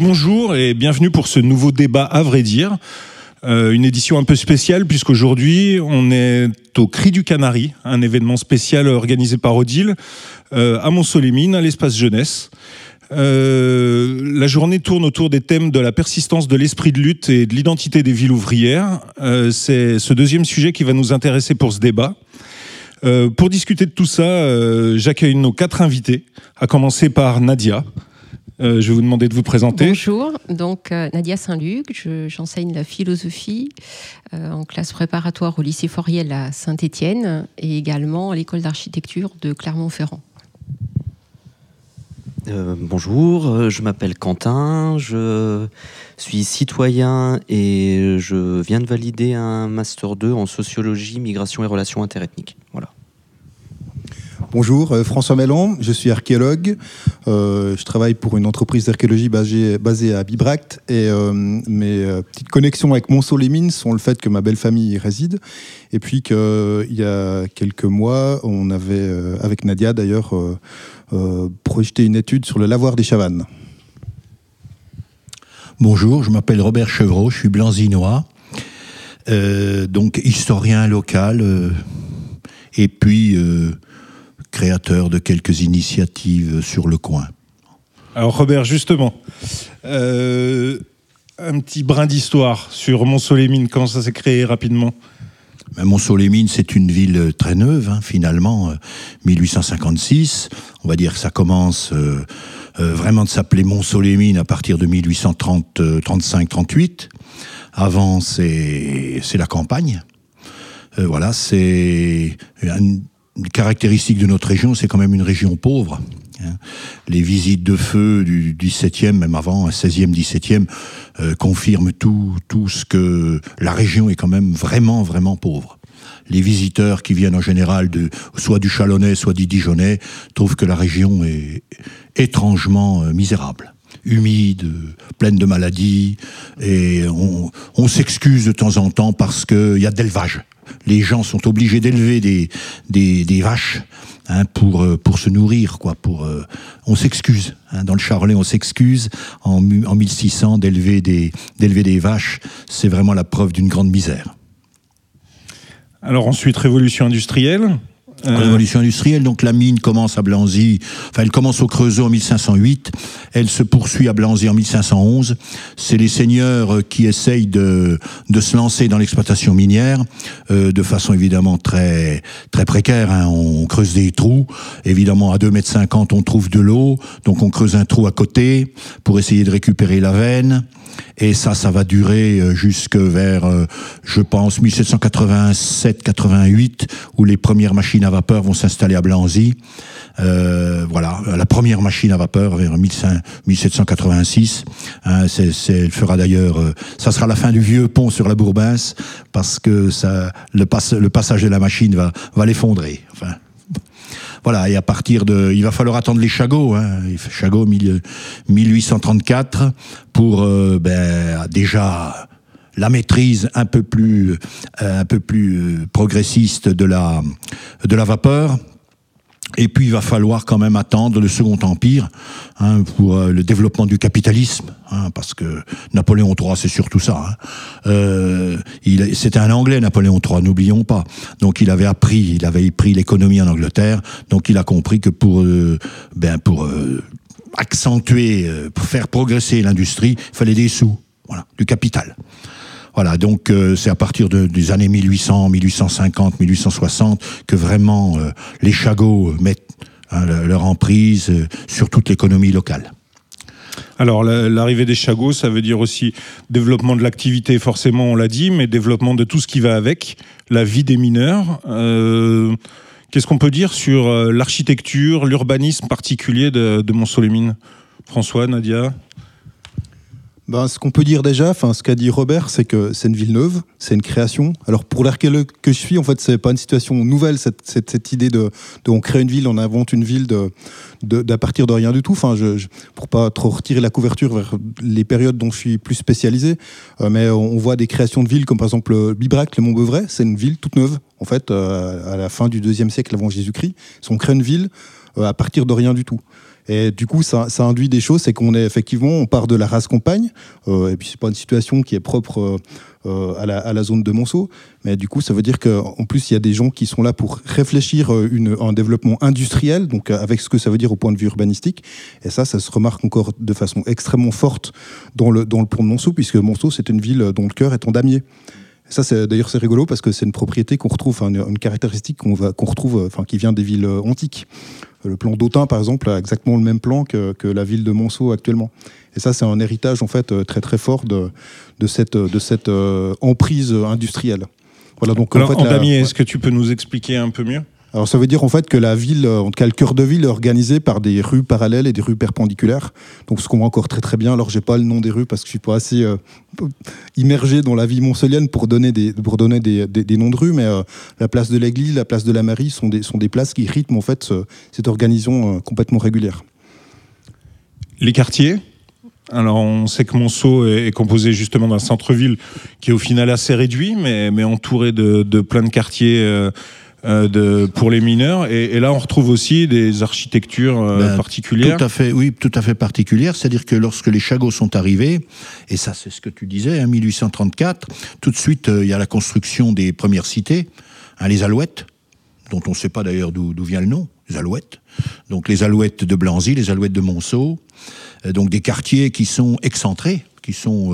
Bonjour et bienvenue pour ce nouveau débat à vrai dire. Euh, une édition un peu spéciale puisqu'aujourd'hui on est au Cri du Canari, un événement spécial organisé par Odile euh, à Montsolémine, à l'espace jeunesse. Euh, la journée tourne autour des thèmes de la persistance de l'esprit de lutte et de l'identité des villes ouvrières. Euh, c'est ce deuxième sujet qui va nous intéresser pour ce débat. Euh, pour discuter de tout ça, euh, j'accueille nos quatre invités, à commencer par Nadia. Euh, je vais vous demander de vous présenter. Bonjour, donc Nadia Saint-Luc, je- j'enseigne la philosophie en classe préparatoire au lycée Foriel à Saint-Étienne et également à l'école d'architecture de Clermont-Ferrand. Euh, bonjour, euh, je m'appelle Quentin, je suis citoyen et je viens de valider un Master 2 en sociologie, migration et relations interethniques. Voilà. Bonjour, euh, François Mellon, je suis archéologue. Je travaille pour une entreprise d'archéologie basée, à Bibracte et mes petites connexions avec Montceau-les-Mines sont le fait que ma belle famille y réside et puis qu'il y a quelques mois, on avait, avec Nadia d'ailleurs, euh, projeté une étude sur le lavoir des Chavannes. Bonjour, je m'appelle Robert Chevreau, je suis blanzinois, euh, donc historien local euh, et puis euh, créateur de quelques initiatives sur le coin. Alors Robert, justement, euh, un petit brin d'histoire sur Montsolémine, comment ça s'est créé rapidement? Montceau-les-Mines, c'est une ville très neuve, hein, finalement, euh, 1856. On va dire que ça commence euh, euh, vraiment de s'appeler Montceau-les-Mines à partir de 1835-38. Avant, c'est la campagne. Euh, voilà, c'est une caractéristique de notre région, c'est quand même une région pauvre. Hein. Les visites de feu du 17e, même avant, 16e, 17e, euh, confirment tout, tout ce que la région est quand même vraiment, vraiment pauvre. Les visiteurs qui viennent en général de, soit du Chalonnais, soit du Dijonais, trouvent que la région est étrangement euh, misérable humide, pleine de maladies, et on, s'excuse de temps en temps parce qu'il y a de l'élevage. Les gens sont obligés d'élever des, des, vaches hein, pour, euh, pour se nourrir. Quoi, pour, euh, on s'excuse. hein. dans le Charolais, on s'excuse en, en 1600 d'élever des, d'élever des vaches. C'est vraiment la preuve d'une grande misère. Alors ensuite, révolution industrielle. Euh, industrielle, donc la mine commence à Blanzy, enfin elle commence au Creusot en 1508, elle se poursuit à Blanzy en 1511. C'est les seigneurs euh, qui essayent de, de se lancer dans l'exploitation minière, euh, de façon évidemment très très précaire. hein. On creuse des trous, évidemment à 2 mètres 50 on trouve de l'eau, donc on creuse un trou à côté pour essayer de récupérer la veine. Et ça, ça va durer euh, jusque vers, euh, je pense, 1787-88, où les premières machines vapeur vont s'installer à Blanzy. Euh, voilà, la première machine à vapeur vers 1500 1786. Hein, elle fera d'ailleurs, euh, ça sera la fin du vieux pont sur la Bourbince, parce que le, passage de la machine va, l'effondrer. Voilà, et à partir de, il va falloir attendre les Chagots, hein, Chagots mille- 1834 pour euh, ben, déjà la maîtrise un peu plus, euh, un peu plus euh, progressiste de la, de la vapeur. Et puis il va falloir quand même attendre le Second Empire hein, pour euh, le développement du capitalisme, hein, parce que Napoléon III c'est surtout ça. hein. C'était un Anglais Napoléon III, n'oublions pas. Donc il avait appris, il avait pris l'économie en Angleterre, donc il a compris que pour, ben, pour accentuer, pour faire progresser l'industrie, il fallait des sous, voilà, du capital. Voilà, donc euh, c'est à partir de- des années 1800, 1850, 1860 que vraiment euh, les chagots euh, mettent hein, le- leur emprise sur toute l'économie locale. Alors la- l'arrivée des chagots, ça veut dire aussi développement de l'activité, forcément, on l'a dit, mais développement de tout ce qui va avec, la vie des mineurs. Qu'est-ce qu'on peut dire sur l'architecture, l'urbanisme particulier de, de Montceau-les-Mines? François, Nadia? Ben, ce qu'on peut dire déjà, ce qu'a dit Robert, c'est que c'est une ville neuve, c'est une création. Alors pour l'archéologue que je suis, en fait, c'est pas une situation nouvelle cette, cette, idée de, de, on crée une ville, on invente une ville de, d'à partir de rien du tout. Enfin, je, pour pas trop retirer la couverture vers les périodes dont je suis plus spécialisé, euh, mais on voit des créations de villes comme par exemple Bibrac, le Mont-Beuvray, c'est une ville toute neuve. En fait, euh, à la fin du deuxième siècle avant Jésus-Christ, on crée une ville euh, à partir de rien du tout. Et du coup, ça, induit des choses, c'est qu'on est effectivement, on part de la race campagne, euh, et puis c'est pas une situation qui est propre euh, à, la, à, la, zone de Monceau, mais du coup, ça veut dire qu'en plus, il y a des gens qui sont là pour réfléchir euh, une, un développement industriel, donc avec ce que ça veut dire au point de vue urbanistique, et ça, ça se remarque encore de façon extrêmement forte dans le, dans le pont de Monceau, puisque Monceau, c'est une ville dont le cœur est en damier. Ça, d'ailleurs c'est rigolo parce que c'est une propriété qu'on retrouve, une, une, caractéristique qu'on qu'on retrouve, enfin, qui vient des villes antiques. Le plan d'Autun, par exemple, a exactement le même plan que, que la ville de Monceau actuellement. Et ça, c'est un héritage en fait très très fort de, de cette, de cette euh, emprise industrielle. Voilà, donc, Alors, en, fait, ouais. est-ce que tu peux nous expliquer un peu mieux? Alors ça veut dire en fait que la ville, en tout cas le cœur de ville, est organisé par des rues parallèles et des rues perpendiculaires. Donc ce qu'on voit encore très très bien. Alors j'ai pas le nom des rues parce que je suis pas assez euh, immergé dans la vie moncelienne pour donner des pour donner des, des, noms de rues, mais euh, la place de l'Église, la place de la Mairie sont des sont des places qui rythment en fait ce, cette organisation euh, complètement régulière. Les quartiers? Alors, on sait que Monceau est, composé justement d'un centre-ville qui est au final assez réduit, mais, mais entouré de plein de quartiers euh, de, pour les mineurs. Et, et, là, on retrouve aussi des architectures euh, ben, particulières. Tout à fait, oui, tout à fait particulières. C'est-à-dire que lorsque les Chagots sont arrivés, et ça, c'est ce que tu disais, en hein, 1834, tout de suite, euh, il y a la construction des premières cités, hein, les Alouettes, dont on ne sait pas d'ailleurs d'où vient le nom, les Alouettes. Donc les Alouettes de Blanzy, les Alouettes de Monceau, donc des quartiers qui sont excentrés, qui sont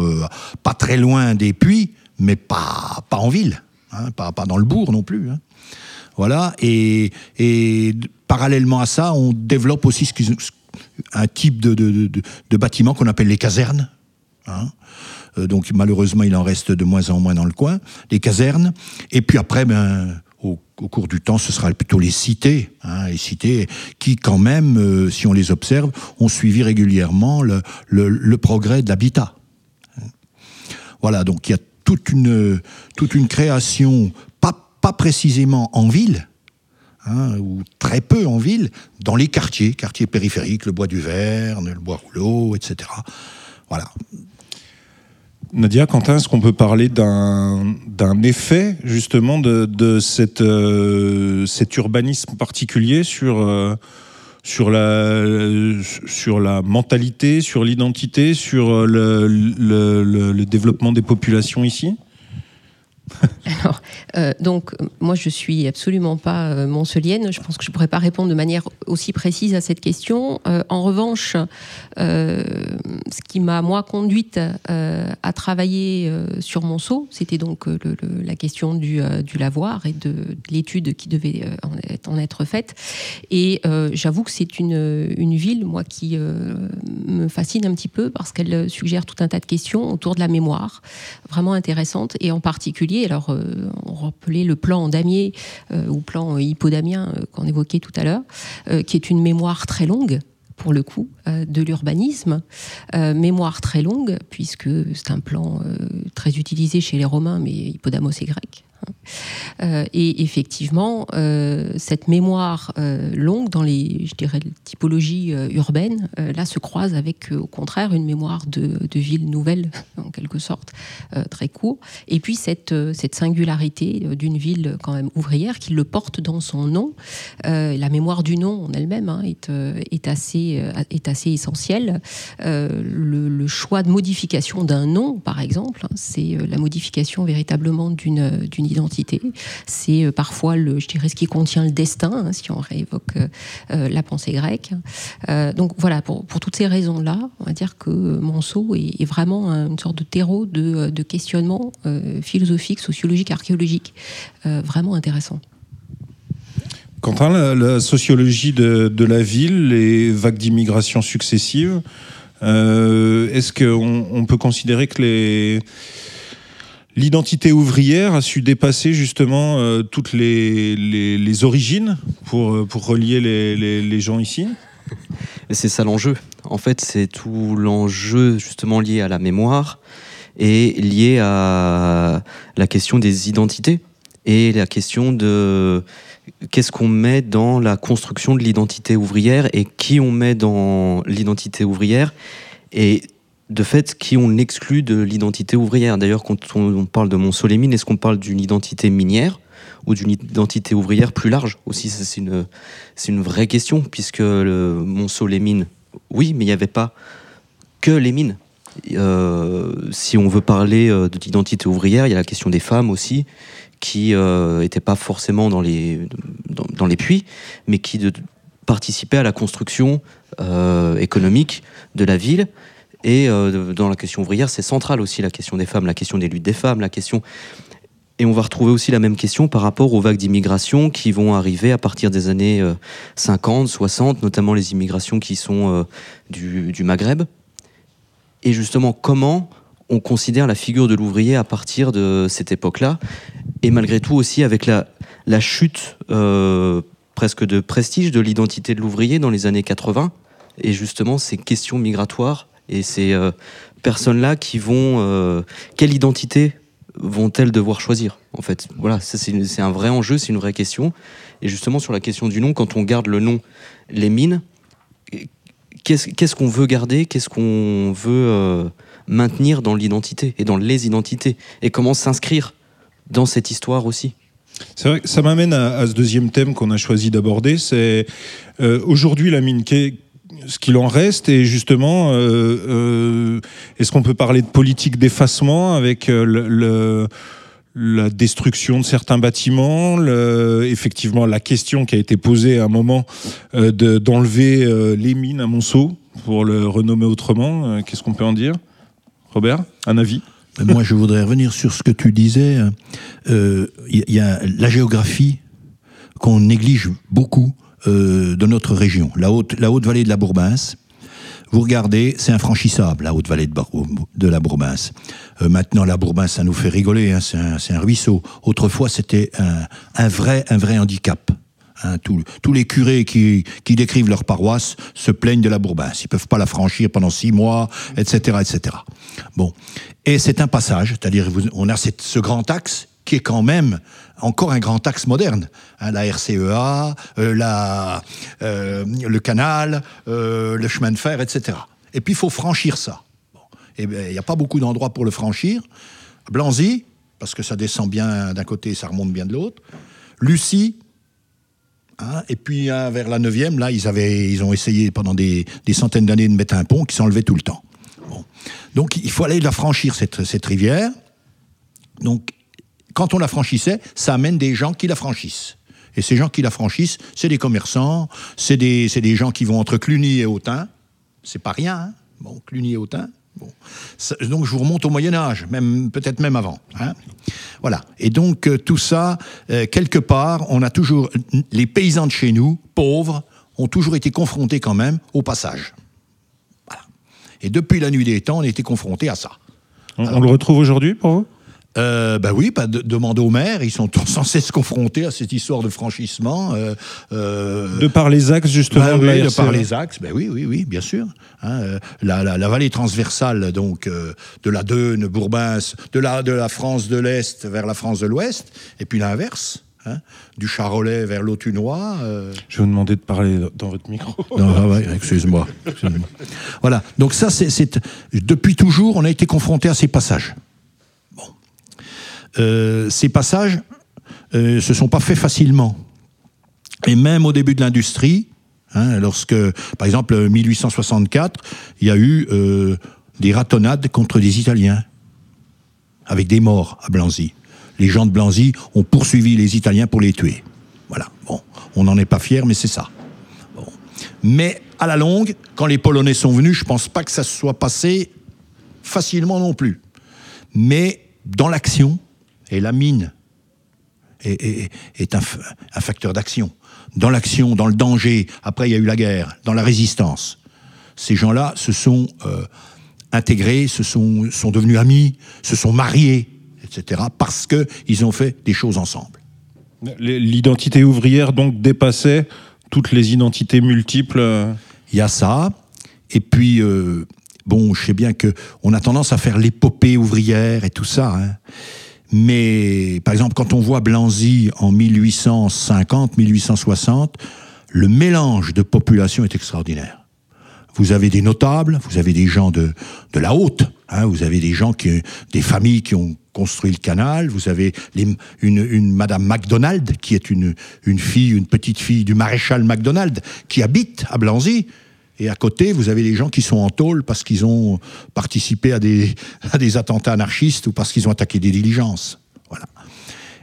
pas très loin des puits, mais pas, pas en ville, hein, pas, pas dans le bourg non plus. Hein. Voilà, et, parallèlement à ça, on développe aussi un type de, bâtiment qu'on appelle les casernes. Hein. Euh, donc malheureusement, il en reste de moins en moins dans le coin, les casernes. Et puis après, ben, au, cours du temps, ce sera plutôt les cités, hein, les cités qui, quand même, euh, si on les observe, ont suivi régulièrement le progrès de l'habitat. Voilà, donc il y a toute une, toute une création, pas, pas précisément en ville, Hein, ou très peu en ville, dans les quartiers, quartiers périphériques, le bois du Verne, le bois rouleau, etc. Voilà. Nadia, Quentin, est-ce qu'on peut parler d'un effet justement de, de cette, euh, cet urbanisme particulier sur, euh, sur, la, sur la mentalité, sur l'identité, sur le, le, développement des populations ici? Alors, euh, donc, moi, je suis absolument pas euh. Je pense que je pourrais pas répondre de manière aussi précise à cette question. Euh, en revanche, euh, ce qui m'a moi conduite à travailler sur Monceau, c'était donc la question du, lavoir et de, de l'étude qui devait en, en, être faite. Et j'avoue que c'est une, une ville, moi, qui me fascine un petit peu parce qu'elle suggère tout un tas de questions autour de la mémoire, vraiment intéressantes, et en particulier alors, euh, on rappelait le plan damier euh, ou plan hippodamien euh, qu'on évoquait tout à l'heure, qui est une mémoire très longue pour le coup, de l'urbanisme. Mémoire très longue, puisque c'est un plan très utilisé chez les Romains, mais Hippodamos est grec. Euh, et effectivement, euh, cette mémoire euh, longue dans les, je dirais, typologies urbaines, là se croise avec, au contraire, une mémoire de, ville nouvelle, en quelque sorte, très court. Et puis cette, cette singularité d'une ville quand même ouvrière qui le porte dans son nom. la mémoire du nom en elle-même hein, est, est, assez, est assez essentielle. Le, le, choix de modification d'un nom, par exemple, hein, c'est la modification véritablement d'une identité. C'est euh, parfois, le, je dirais, ce qui contient le destin, hein, si on réévoque euh, euh, la pensée grecque. Donc voilà, pour, toutes ces raisons-là, on va dire que Monceau est, vraiment une sorte de terreau de, de questionnement euh, philosophique, sociologique, archéologique, vraiment intéressant. Quentin, la, la sociologie de, la ville, les vagues d'immigration successives, est-ce qu'on on peut considérer que les L'identité ouvrière a su dépasser justement euh, toutes les, les, les, origines pour, euh, pour relier les, les gens ici? C'est ça l'enjeu. En fait, c'est tout l'enjeu justement lié à la mémoire et lié à la question des identités et la question de qu'est-ce qu'on met dans la construction de l'identité ouvrière et qui on met dans l'identité ouvrière et de fait qui on exclut de l'identité ouvrière. D'ailleurs, quand on parle de Montsolémine, est-ce qu'on parle d'une identité minière ou d'une identité ouvrière plus large aussi? C'est une, une vraie question, puisque le Montceau-les-Mines, oui, mais il n'y avait pas que les mines. Euh, si on veut parler euh, d'identité ouvrière, il y a la question des femmes aussi, qui n'étaient euh, pas forcément dans les, dans, les puits, mais qui de, participaient à la construction économique de la ville. Et dans la question ouvrière, c'est central aussi la question des femmes, la question des luttes des femmes, la question et on va retrouver aussi la même question par rapport aux vagues d'immigration qui vont arriver à partir des années 50, euh, 60, notamment les immigrations qui sont euh, du, Maghreb. Et justement, comment on considère la figure de l'ouvrier à partir de cette époque-là Et malgré tout aussi avec la, chute euh, presque de prestige de l'identité de l'ouvrier dans les années 80, et justement ces questions migratoires et ces personnes-là qui vont... quelle identité vont-elles devoir choisir En fait, voilà, c'est un vrai enjeu, c'est une vraie question. Et justement, sur la question du nom, quand on garde le nom les mines, qu'est-ce qu'on veut garder? Qu'est-ce qu'on veut euh, maintenir dans l'identité et dans les identités? Et comment s'inscrire dans cette histoire aussi? C'est vrai, ça m'amène à, ce deuxième thème qu'on a choisi d'aborder. C'est euh, aujourd'hui la mine ce qu'il en reste et justement, euh, euh, est-ce qu'on peut parler de politique d'effacement avec euh, la destruction de certains bâtiments, effectivement la question qui a été posée à un moment d'enlever les mines à Monceau pour le renommer autrement. Qu'est-ce qu'on peut en dire? Robert, un avis? Moi, je voudrais revenir sur ce que tu disais. Il y a la géographie qu'on néglige beaucoup. Euh, de notre région, la haute, la haute vallée de la Bourbince. Vous regardez, c'est infranchissable, la haute vallée de, la Bourbince. Euh, maintenant, la Bourbince, ça nous fait rigoler, hein, c'est un, ruisseau. Autrefois, c'était un, un, vrai, un vrai handicap. Hein, tous les curés qui, qui, décrivent leur paroisse se plaignent de la Bourbince. Ils peuvent pas la franchir pendant six mois, etc., etc. Bon, et c'est un passage, c'est-à-dire on a cette, ce grand axe qui est quand même encore un grand axe moderne. Hein, la RCEA, euh, la, euh, le canal, euh, le chemin de fer, etc. Et puis il faut franchir ça. Eh il n'y a pas beaucoup d'endroits pour le franchir. Blanzy, parce que ça descend bien d'un côté et ça remonte bien de l'autre. Lucie, hein, et puis vers la 9e, là, ils, avaient, ils ont essayé pendant des, des centaines d'années de mettre un pont qui s'enlevait tout le temps. Donc il faut aller la franchir, cette, cette rivière. Donc quand on la franchissait, ça amène des gens qui la franchissent. Et ces gens qui la franchissent, c'est des commerçants, c'est des, des, gens qui vont entre Cluny et Autun. C'est pas rien, hein Bon, Cluny et Autun. Bon. donc je vous remonte au Moyen Âge, même peut-être même avant. Hein voilà. Et donc euh, tout ça, euh, quelque part, on a toujours les paysans de chez nous, pauvres, ont toujours été confrontés quand même au passage. Voilà. Et depuis la nuit des temps, on a été confrontés à ça. on le retrouve aujourd'hui pour vous? Euh, bah oui, bah, demande aux maires, ils sont sans cesse confrontés à cette histoire de franchissement. Euh, euh, de par les axes, justement. Bah de, de par les axes, ben oui, oui, oui, bien sûr. Hein, euh, la, la, la, vallée transversale, donc, euh, de la Deune, Bourbin, de la, de la France de l'Est vers la France de l'Ouest, et puis l'inverse. Hein, du Charolais vers l'Autunois. Euh... Je vais vous demander de parler dans votre micro. non, ah ouais, excuse-moi. voilà. Donc ça, c'est depuis toujours, on a été confronté à ces passages. Euh, ces passages ne euh, se sont pas faits facilement. Et même au début de l'industrie, hein, lorsque, par exemple, 1864, il y a eu euh, des ratonnades contre des Italiens, avec des morts à Blanzy. Les gens de Blanzy ont poursuivi les Italiens pour les tuer. Voilà. Bon, on n'en est pas fier, mais c'est ça. Mais à la longue, quand les Polonais sont venus, je ne pense pas que ça se soit passé facilement non plus. Mais dans l'action, et la mine est, un, facteur d'action. Dans l'action, dans le danger, après il y a eu la guerre, dans la résistance. Ces gens-là se sont euh, intégrés, se sont, sont devenus amis, se sont mariés, etc., parce qu'ils ont fait des choses ensemble. L'identité ouvrière, donc, dépassait toutes les identités multiples Il y a ça. Et puis, euh, bon, je sais bien que on a tendance à faire l'épopée ouvrière et tout ça. Hein. Mais, par exemple, quand on voit Blanzy en 1850, 1860, le mélange de population est extraordinaire. Vous avez des notables, vous avez des gens de, de la haute, hein, vous avez des gens qui, des familles qui ont construit le canal, vous avez une, une Madame MacDonald, qui est une, une fille, une petite fille du maréchal MacDonald, qui habite à Blanzy, et à côté, vous avez des gens qui sont en tôle parce qu'ils ont participé à des, attentats anarchistes ou parce qu'ils ont attaqué des diligences. Voilà.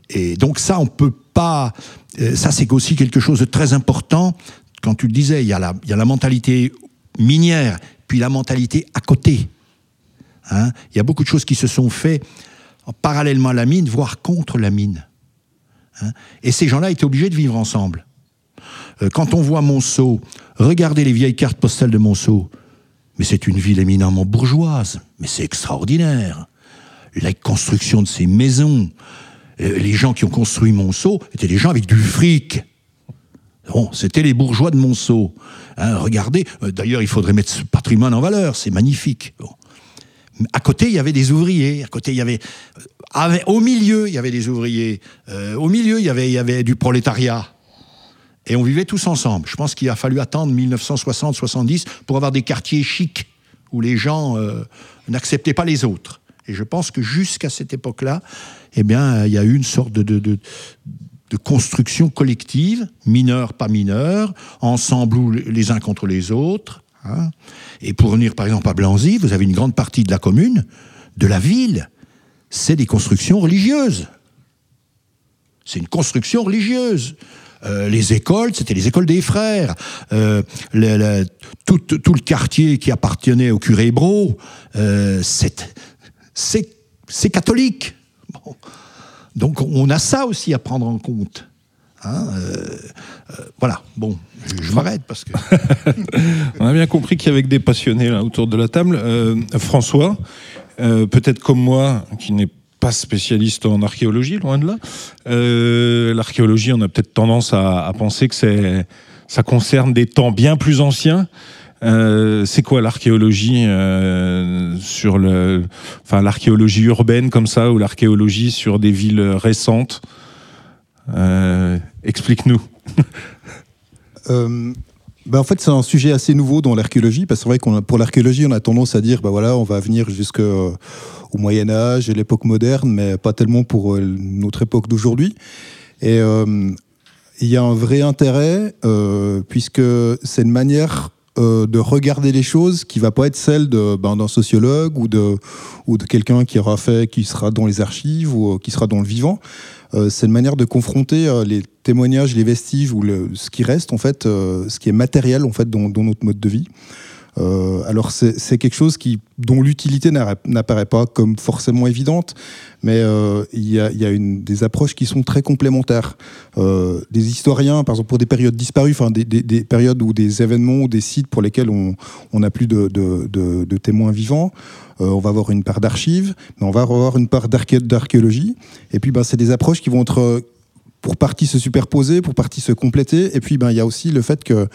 Et donc ça, on peut pas. Euh, ça, c'est aussi quelque chose de très important. Quand tu le disais, il y a la, il y a la mentalité minière, puis la mentalité à côté. Hein? Il y a beaucoup de choses qui se sont faites parallèlement à la mine, voire contre la mine. Hein? Et ces gens-là étaient obligés de vivre ensemble. Euh, quand on voit Monceau, regardez les vieilles cartes postales de Monceau. Mais c'est une ville éminemment bourgeoise, mais c'est extraordinaire. La construction de ces maisons, euh, les gens qui ont construit Monceau étaient des gens avec du fric. Bon, c'était les bourgeois de Monceau. Hein, regardez, euh, d'ailleurs, il faudrait mettre ce patrimoine en valeur, c'est magnifique. À côté, il y avait des ouvriers. À côté, il y avait, au milieu, il y avait des ouvriers. au milieu, il y avait, il y avait du prolétariat. Et on vivait tous ensemble. Je pense qu'il a fallu attendre 1960-70 pour avoir des quartiers chics où les gens euh, n'acceptaient pas les autres. Et je pense que jusqu'à cette époque-là, eh bien, il y a eu une sorte de, construction collective, mineurs, pas mineurs, ensemble ou les uns contre les autres. Hein. Et pour venir par exemple à Blanzy, vous avez une grande partie de la commune, de la ville, c'est des constructions religieuses. C'est une construction religieuse. Euh, les écoles, c'était les écoles des frères. Euh, tout, le quartier qui appartenait au curé Bro, euh, c'est catholique. Donc on a ça aussi à prendre en compte. Hein, voilà, bon, je, m'arrête parce que. On a bien compris qu'il y avait des passionnés autour de la table. François, peut-être comme moi, qui n'est pas spécialiste en archéologie, loin de là. Euh, l'archéologie, on a peut-être tendance à, penser que ça concerne des temps bien plus anciens. Euh, c'est quoi l'archéologie euh, sur le, enfin l'archéologie urbaine comme ça ou l'archéologie sur des villes récentes? Explique-nous. Ben en fait, c'est un sujet assez nouveau dans l'archéologie, parce que c'est vrai qu'on pour l'archéologie, on a tendance à dire, ben voilà, on va venir jusqu'au Moyen Âge et l'époque moderne, mais pas tellement pour euh, notre époque d'aujourd'hui. Et euh, il y a un vrai intérêt, euh, puisque c'est une manière de regarder les choses qui va pas être celle de, ben, d'un sociologue ou de, ou de quelqu'un qui aura fait, qui sera dans les archives ou qui sera dans le vivant. c'est une manière de confronter les témoignages, les vestiges ou ce qui reste en fait, ce qui est matériel en fait dans, notre mode de vie. Euh, alors c'est quelque chose dont l'utilité n'apparaît pas comme forcément évidente, mais euh, il y, a, des approches qui sont très complémentaires. Euh, des historiens, par exemple pour des périodes disparues, enfin des, des, des, périodes ou des événements ou des sites pour lesquels on n'a plus de, témoins vivants, euh, on va avoir une part d'archives, mais on va avoir une part d'archéologie. Et puis ben, c'est des approches qui vont être pour partie se superposer, pour partie se compléter. Et puis, ben, il y a aussi le fait que,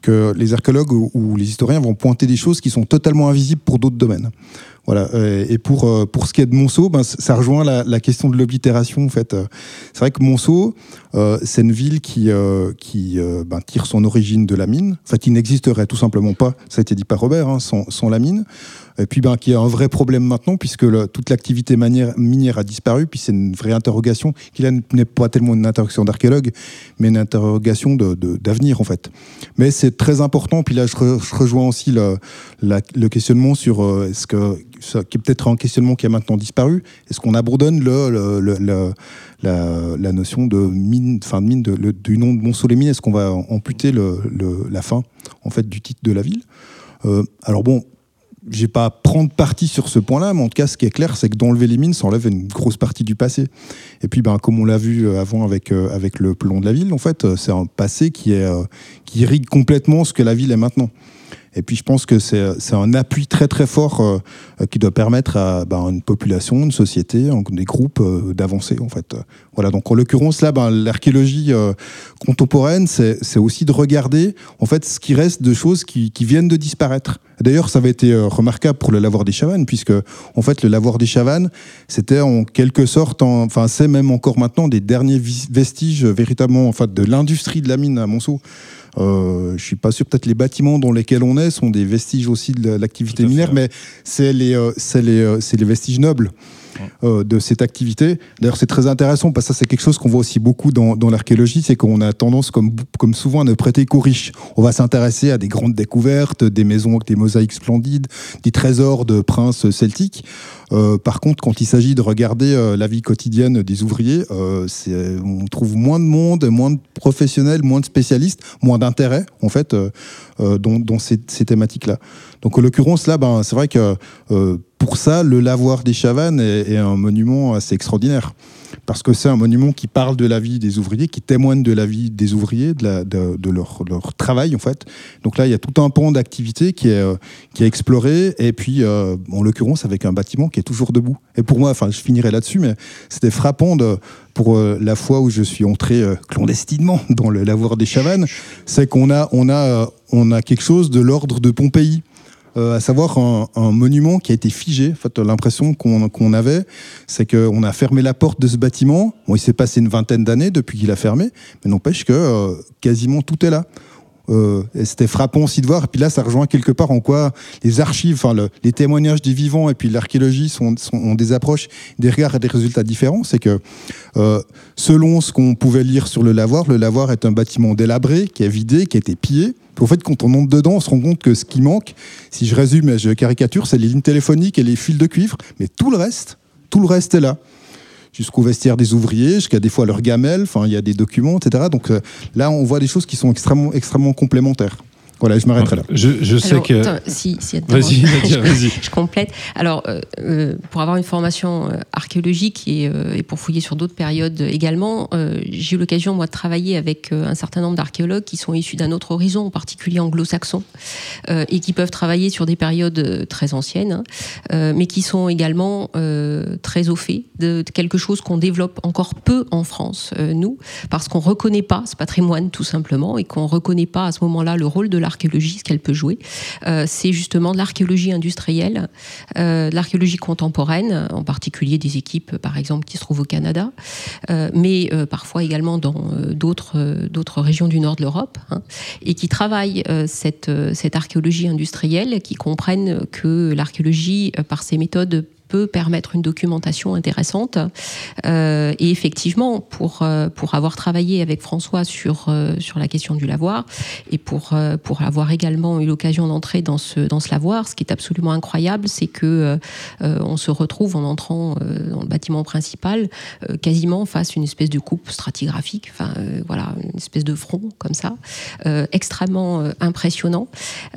que les archéologues ou, les historiens vont pointer des choses qui sont totalement invisibles pour d'autres domaines. Voilà. Et pour, euh, pour ce qui est de Monceau, ben, ça rejoint la, question de l'oblitération. En fait, c'est vrai que Monceau, euh, c'est une ville qui, euh, qui ben, tire son origine de la mine. En fait, il n'existerait tout simplement pas. Ça a été dit par Robert, hein, sans, sans la mine et puis ben, qui a un vrai problème maintenant, puisque toute l'activité minière a disparu, puis c'est une vraie interrogation, qui là n'est pas tellement une interrogation d'archéologue, mais une interrogation d'avenir, en fait. Mais c'est très important, puis là je, rejoins aussi le, le questionnement sur euh, est-ce que, qui est peut-être un questionnement qui a maintenant disparu, est-ce qu'on abandonne la, notion de mine, fin de mine, du nom de Montsolémine, est-ce qu'on va amputer la fin en fait du titre de la ville? Euh, alors bon, j'ai pas à prendre parti sur ce point-là, mais en tout cas, ce qui est clair, c'est que d'enlever les mines, ça enlève une grosse partie du passé. Et puis, ben, comme on l'a vu euh, avant avec, euh, avec le plomb de la ville, en fait, c'est un passé qui, est, qui irrigue complètement ce que la ville est maintenant. Et puis, je pense que c'est un appui très, très fort qui doit permettre à ben, une population, une société, des groupes d'avancer, en fait. Voilà. Donc, en l'occurrence, là, ben, l'archéologie contemporaine, c'est aussi de regarder, en fait, ce qui reste de choses qui, qui viennent de disparaître D'ailleurs, ça avait été euh, remarquable pour le lavoir des Chavannes, puisque en fait, le lavoir des Chavannes, c'était en quelque sorte, enfin, c'est même encore maintenant des derniers vestiges véritablement, en fait, de l'industrie de la mine à Monceau. Euh, je suis pas sûr, peut-être les bâtiments dans lesquels on est sont des vestiges aussi de l'activité minière, mais c'est les, euh, les, euh, les vestiges nobles. Euh, de cette activité. D'ailleurs, c'est très intéressant parce que ça, c'est quelque chose qu'on voit aussi beaucoup dans, l'archéologie, c'est qu'on a tendance, comme, comme souvent, à ne prêter qu'aux riches. On va s'intéresser à des grandes découvertes, des maisons avec des mosaïques splendides, des trésors de princes celtiques. Euh, par contre, quand il s'agit de regarder euh, la vie quotidienne des ouvriers, on trouve moins de monde, moins de professionnels, moins de spécialistes, moins d'intérêt, en fait, dans, ces, ces thématiques-là. Donc, en l'occurrence, là, ben, c'est vrai que pour ça, le lavoir des Chavannes est, un monument assez extraordinaire. Parce que c'est un monument qui parle de la vie des ouvriers, qui témoigne de la vie des ouvriers, de, leur, travail en fait. Donc là, il y a tout un pan d'activité qui est, euh, exploré, et puis euh, en l'occurrence avec un bâtiment qui est toujours debout. Et pour moi, enfin, je finirai là-dessus, mais c'était frappant pour euh, la fois où je suis entré clandestinement dans le lavoir des Chavannes, c'est qu'on a, on a, on a quelque chose de l'ordre de Pompéi. Euh, à savoir un, monument qui a été figé. En fait, l'impression qu'on avait, c'est qu'on a fermé la porte de ce bâtiment. Bon, il s'est passé une vingtaine d'années depuis qu'il a fermé, mais n'empêche que euh, quasiment tout est là. Euh, c'était frappant aussi de voir. Et puis là, ça rejoint quelque part en quoi les archives, enfin les témoignages des vivants et puis l'archéologie sont, ont des approches, des regards et des résultats différents. C'est que euh, selon ce qu'on pouvait lire sur le lavoir, le lavoir est un bâtiment délabré, qui est vidé, qui a été pillé. Puis, en fait, quand on monte dedans, on se rend compte que ce qui manque, si je résume et je caricature, c'est les lignes téléphoniques et les fils de cuivre, mais tout le reste, tout le reste est là jusqu'au vestiaire des ouvriers, jusqu'à des fois leur gamelle, enfin il y a des documents, etc. Donc euh, là, on voit des choses qui sont extrêmement, extrêmement complémentaires. Voilà, je m'arrêterai là. Je, sais que. si, si vas-y, vas-y. je complète. Alors, euh, euh, pour avoir une formation euh, archéologique et, et, pour fouiller sur d'autres périodes également, j'ai eu l'occasion, moi, de travailler avec un certain nombre d'archéologues qui sont issus d'un autre horizon, en particulier anglo-saxon, et qui peuvent travailler sur des périodes très anciennes, hein, mais qui sont également très au fait de, de quelque chose qu'on développe encore peu en France, nous, parce qu'on ne reconnaît pas ce patrimoine, tout simplement, et qu'on ne reconnaît pas à ce moment-là le rôle de l'archéologie, ce qu'elle peut jouer. Euh, c'est justement de l'archéologie industrielle, euh, de l'archéologie contemporaine, en particulier des équipes, par exemple, qui se trouvent au Canada, euh, mais parfois également dans d'autres régions du nord de l'Europe, hein, et qui travaillent cette archéologie industrielle, qui comprennent que l'archéologie, par ses méthodes, permettre une documentation intéressante. Euh, et effectivement, pour, euh, pour avoir travaillé avec François sur, euh, sur la question du lavoir, et pour, pour avoir également eu l'occasion d'entrer dans ce, dans ce lavoir, ce qui est absolument incroyable, c'est que on se retrouve en entrant dans le bâtiment principal, quasiment face à une espèce de coupe stratigraphique, enfin voilà, une espèce de front comme ça, extrêmement impressionnant,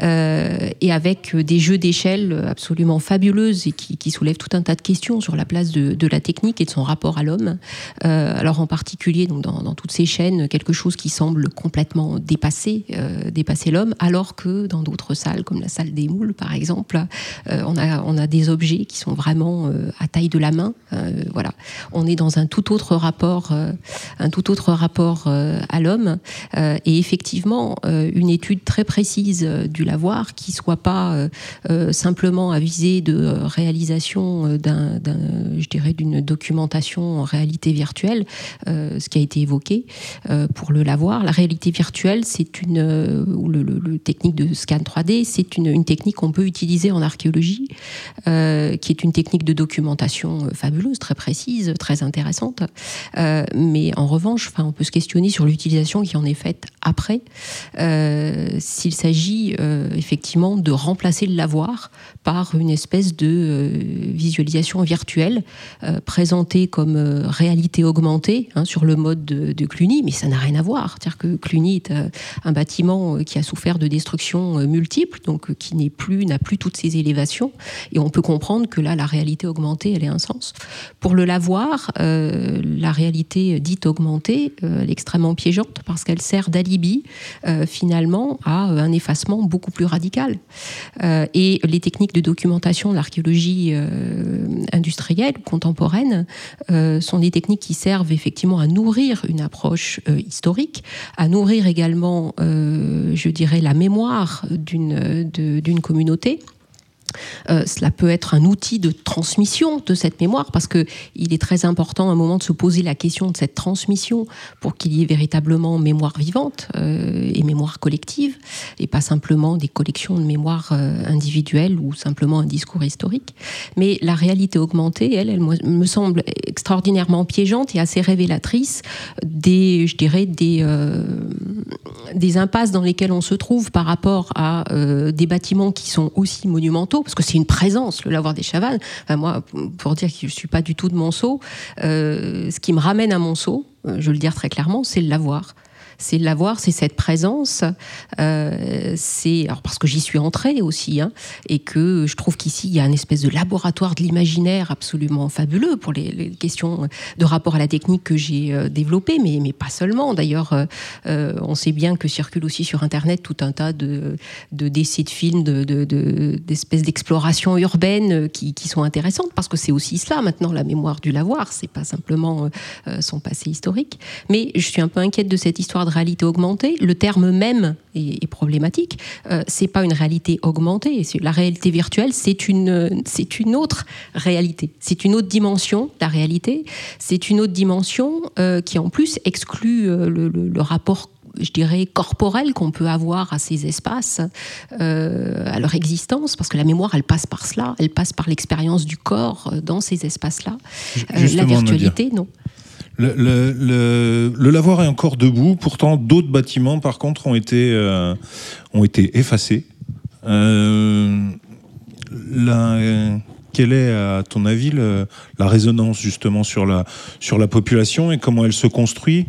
et avec des jeux d'échelle absolument fabuleuses et qui, qui soulèvent tout un tas de questions sur la place de, la technique et de son rapport à l'homme. Euh, alors en particulier donc dans, toutes ces chaînes, quelque chose qui semble complètement dépasser, euh, dépasser l'homme, alors que dans d'autres salles, comme la salle des moules par exemple, euh, on, a, on a des objets qui sont vraiment à taille de la main. voilà, on est dans un tout autre rapport, un tout autre rapport à l'homme. et effectivement, une étude très précise du lavoir qui soit pas simplement à de réalisation euh, d'un, je dirais, d'une documentation en réalité virtuelle, euh, ce qui a été évoqué euh, pour le lavoir. La réalité virtuelle, c'est une, ou le, technique de scan 3D, c'est une, technique qu'on peut utiliser en archéologie, qui est une technique de documentation fabuleuse, très précise, très intéressante. mais en revanche, enfin, on peut se questionner sur l'utilisation qui en est faite après, s'il s'agit effectivement de remplacer le lavoir par une espèce de visualisation virtuelle euh, présentée comme euh, réalité augmentée hein, sur le mode de, Cluny, mais ça n'a rien à voir. C'est-à-dire que Cluny est euh, un bâtiment qui a souffert de destructions multiples, donc qui n'est plus n'a plus toutes ses élévations, et on peut comprendre que là la réalité augmentée elle est un sens. Pour le lavoir, la réalité dite augmentée, elle est extrêmement piégeante parce qu'elle sert d'alibi finalement à un effacement beaucoup plus radical. et les techniques de documentation de l'archéologie industrielles, contemporaines, sont des techniques qui servent effectivement à nourrir une approche historique, à nourrir également, je dirais, la mémoire d'une communauté. Euh, cela peut être un outil de transmission de cette mémoire parce que il est très important à un moment de se poser la question de cette transmission pour qu'il y ait véritablement mémoire vivante euh, et mémoire collective et pas simplement des collections de mémoire euh, individuelles ou simplement un discours historique. Mais la réalité augmentée, elle, elle me semble extraordinairement piégeante et assez révélatrice des, je dirais, des impasses dans lesquelles on se trouve par rapport à des bâtiments qui sont aussi monumentaux parce que c'est une présence, le lavoir des Chavannes. moi, pour dire que je ne suis pas du tout de Monceau, euh, ce qui me ramène à Monceau, euh, je le dire très clairement, c'est le lavoir c'est l'avoir, c'est cette présence. Euh, c'est alors parce que j'y suis entrée aussi, hein, et que je trouve qu'ici il y a une espèce de laboratoire de l'imaginaire absolument fabuleux pour les, questions de rapport à la technique que j'ai euh, développée, mais, mais pas seulement. D'ailleurs, euh, on sait bien que circule aussi sur Internet tout un tas de, de décès de films, d'espèces de, d'explorations urbaines qui, qui, sont intéressantes, parce que c'est aussi cela maintenant la mémoire du lavoir, c'est pas simplement son passé historique. Mais je suis un peu inquiète de cette histoire de réalité augmentée. Le terme même est, problématique. Euh, c'est pas une réalité augmentée. La réalité virtuelle, c'est une, c'est une autre réalité. C'est une autre dimension de la réalité. C'est une autre dimension euh, qui en plus exclut euh, le, rapport je dirais, corporel qu'on peut avoir à ces espaces, euh, à leur existence, parce que la mémoire, elle passe par cela, elle passe par l'expérience du corps dans ces espaces-là. la virtualité, non. Le, lavoir est encore debout, pourtant d'autres bâtiments par contre ont été, euh, ont été effacés. Euh, quelle est à ton avis la résonance justement sur la, sur la population et comment elle se construit?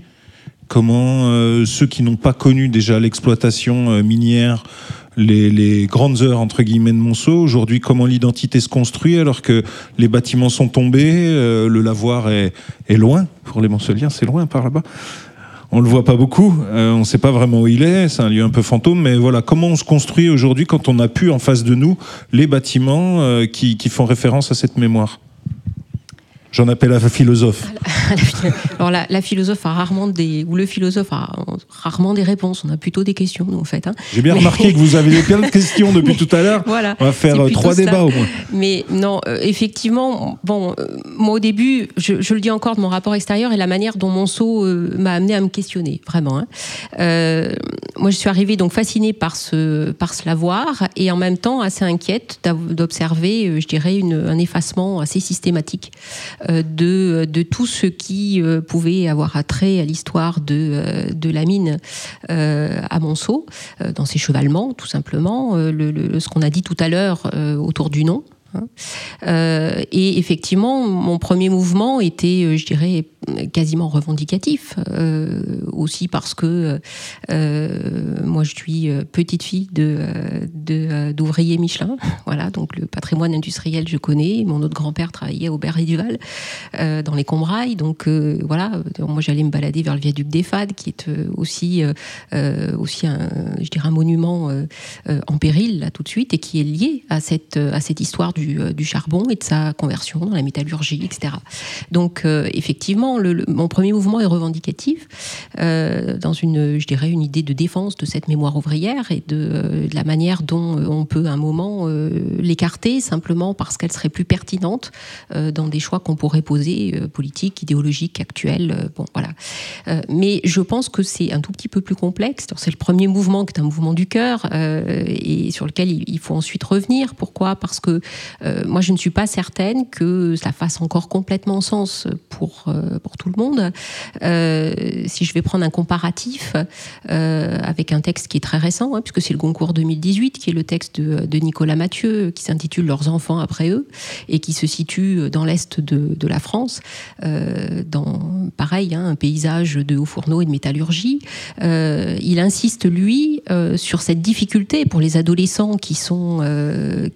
Comment euh, ceux qui n'ont pas connu déjà l'exploitation minière les, grandes heures entre guillemets de Monceau. Aujourd'hui, comment l'identité se construit alors que les bâtiments sont tombés, euh, le lavoir est, loin pour les Monceliens, c'est loin par là-bas. On le voit pas beaucoup, euh, on ne sait pas vraiment où il est, c'est un lieu un peu fantôme, mais voilà, comment on se construit aujourd'hui quand on a pu en face de nous les bâtiments euh, qui font référence à cette mémoire? J'en appelle à la philosophe. Alors la, philosophe a rarement des, ou le philosophe a rarement des réponses. On a plutôt des questions, en fait. Hein. J'ai bien remarqué que vous avez plein de questions depuis tout à l'heure. Voilà, On va faire euh, trois débats au moins. Mais non, euh, effectivement, bon, euh, moi au début, je, le dis encore de mon rapport extérieur et la manière dont Monceau m'a amené à me questionner, vraiment. Hein. moi, je suis arrivée donc fascinée par ce, par ce lavoir et en même temps assez inquiète d'observer, je dirais, une, un effacement assez systématique de, de tout ce qui pouvait avoir attrait à l'histoire de, de la mine à Monceau, dans ses chevalements, tout simplement, le, ce qu'on a dit tout à l'heure autour du nom. Hein. Euh, et effectivement, mon premier mouvement était, euh, je dirais, quasiment revendicatif, euh, aussi parce que moi, je suis petite fille de d'ouvriers Michelin, voilà, donc le patrimoine industriel, je connais. Mon autre grand-père travaillait au Berry Duval, dans les Combrailles, donc voilà, moi j'allais me balader vers le viaduc des Fades, qui est aussi aussi un, je dirais, un monument en péril là tout de suite et qui est lié à cette à cette histoire euh, du, charbon et de sa conversion dans la métallurgie, etc. Donc euh, effectivement, le, mon premier mouvement est revendicatif euh, dans une, je dirais, une idée de défense de cette mémoire ouvrière et de, la manière dont on peut à un moment l'écarter simplement parce qu'elle serait plus pertinente dans des choix qu'on pourrait poser politiques, idéologiques, actuels. bon, voilà. mais je pense que c'est un tout petit peu plus complexe. C'est le premier mouvement qui est un mouvement du cœur et sur lequel il faut ensuite revenir. Pourquoi? Parce que euh, moi, je ne suis pas certaine que ça fasse encore complètement sens pour, euh, pour tout le monde. Euh, si je vais prendre un comparatif avec un texte qui est très récent, hein, puisque c'est le Goncourt 2018, qui est le texte de, Nicolas Mathieu, qui s'intitule Leurs enfants après eux, et qui se situe dans l'est de, de, la France, dans, pareil, hein, un paysage de hauts fourneaux et de métallurgie. il insiste, lui, sur cette difficulté pour les adolescents qui sont,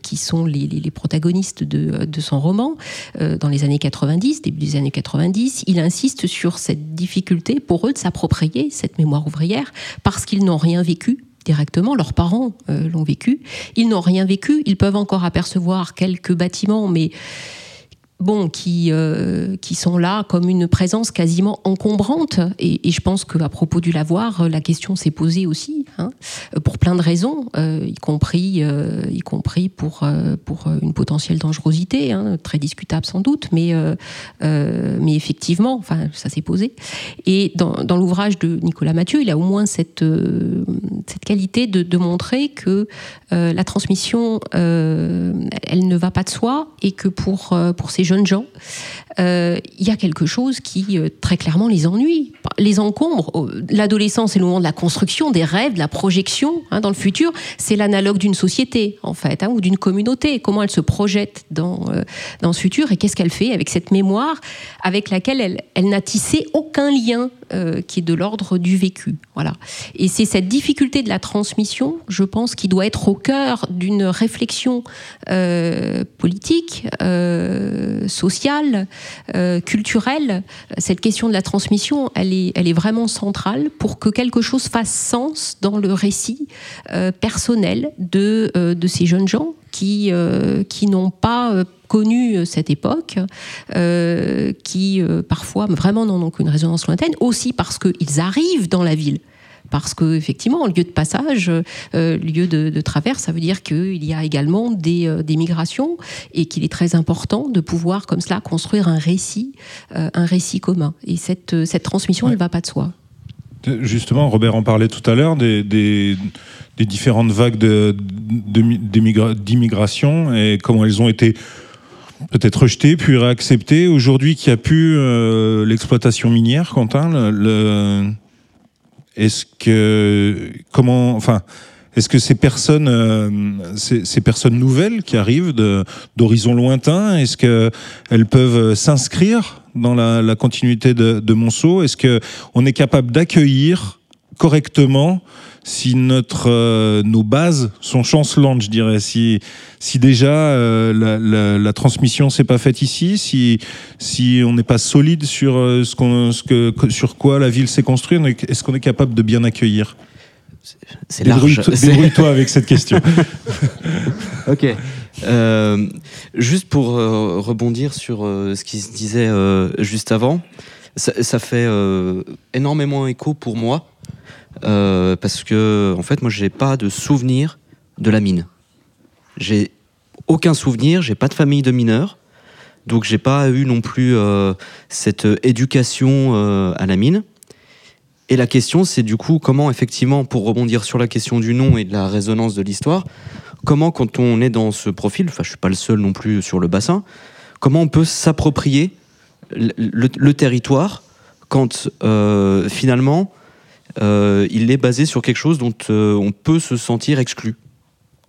qui sont les, protagoniste de, son roman, euh, dans les années 90, début des années 90, il insiste sur cette difficulté pour eux de s'approprier cette mémoire ouvrière parce qu'ils n'ont rien vécu directement, leurs parents l'ont vécu. Ils n'ont rien vécu, ils peuvent encore apercevoir quelques bâtiments, mais bon, qui, euh, qui sont là comme une présence quasiment encombrante. Et, je pense qu'à propos du lavoir, la question s'est posée aussi, hein, pour plein de raisons, euh, y compris, euh, y compris pour, pour une potentielle dangerosité, hein, très discutable sans doute, mais, mais effectivement, enfin, ça s'est posé. Et dans, l'ouvrage de Nicolas Mathieu, il a au moins cette, cette qualité de, montrer que la transmission, elle ne va pas de soi et que pour, pour ces jeunes gens, euh, il y a quelque chose qui euh, très clairement les ennuie, les encombre. Oh, l'adolescence est le moment de la construction, des rêves, de la projection hein, dans le futur. C'est l'analogue d'une société, en fait, hein, ou d'une communauté. Comment elle se projette dans, euh, dans ce futur et qu'est-ce qu'elle fait avec cette mémoire avec laquelle elle, elle n'a tissé aucun lien qui est de l'ordre du vécu. Voilà. Et c'est cette difficulté de la transmission, je pense, qui doit être au cœur d'une réflexion politique, sociale, euh, culturelle, cette question de la transmission, elle est, elle est vraiment centrale pour que quelque chose fasse sens dans le récit euh, personnel de, euh, de ces jeunes gens qui, qui n'ont pas connu cette époque, qui parfois vraiment n'en ont qu'une résonance lointaine, aussi parce qu'ils arrivent dans la ville parce que effectivement, lieu de passage, euh, lieu de, traverse, ça veut dire qu'il y a également des, euh, migrations et qu'il est très important de pouvoir comme cela construire un récit, euh, un récit commun. Et cette, cette transmission, elle ne va pas de soi. Justement, Robert en parlait tout à l'heure des, des, différentes vagues d'immigration et comment elles ont été peut-être rejetées puis réacceptées. Aujourd'hui, qui a pu l'exploitation minière, Quentin, le, est-ce que comment, enfin, est-ce que ces personnes, euh, ces, personnes nouvelles qui arrivent d'horizons lointains, est-ce qu'elles peuvent s'inscrire dans la, continuité de, de Monceau? Est-ce que on est capable d'accueillir correctement si notre, euh, nos bases sont chancelantes, je dirais, si, si déjà euh, la, la, transmission s'est pas faite ici, si, si on n'est pas solide sur, euh, ce qu'on, ce que, sur quoi la ville s'est construite, est-ce qu'on est capable de bien accueillir? C'est large. Débrouille-toi avec cette question. ok. juste pour rebondir sur ce qui se disait juste avant, ça, ça fait énormément écho pour moi euh, parce que en fait moi j'ai pas de souvenir de la mine. J'ai aucun souvenir, j'ai pas de famille de mineurs, donc j'ai pas eu non plus euh, cette éducation euh, à la mine. Et la question c'est du coup comment effectivement pour rebondir sur la question du nom et de la résonance de l'histoire, comment quand on est dans ce profil, enfin je suis pas le seul non plus sur le bassin, comment on peut s'approprier le, territoire quand finalement il est basé sur quelque chose dont euh, on peut se sentir exclu.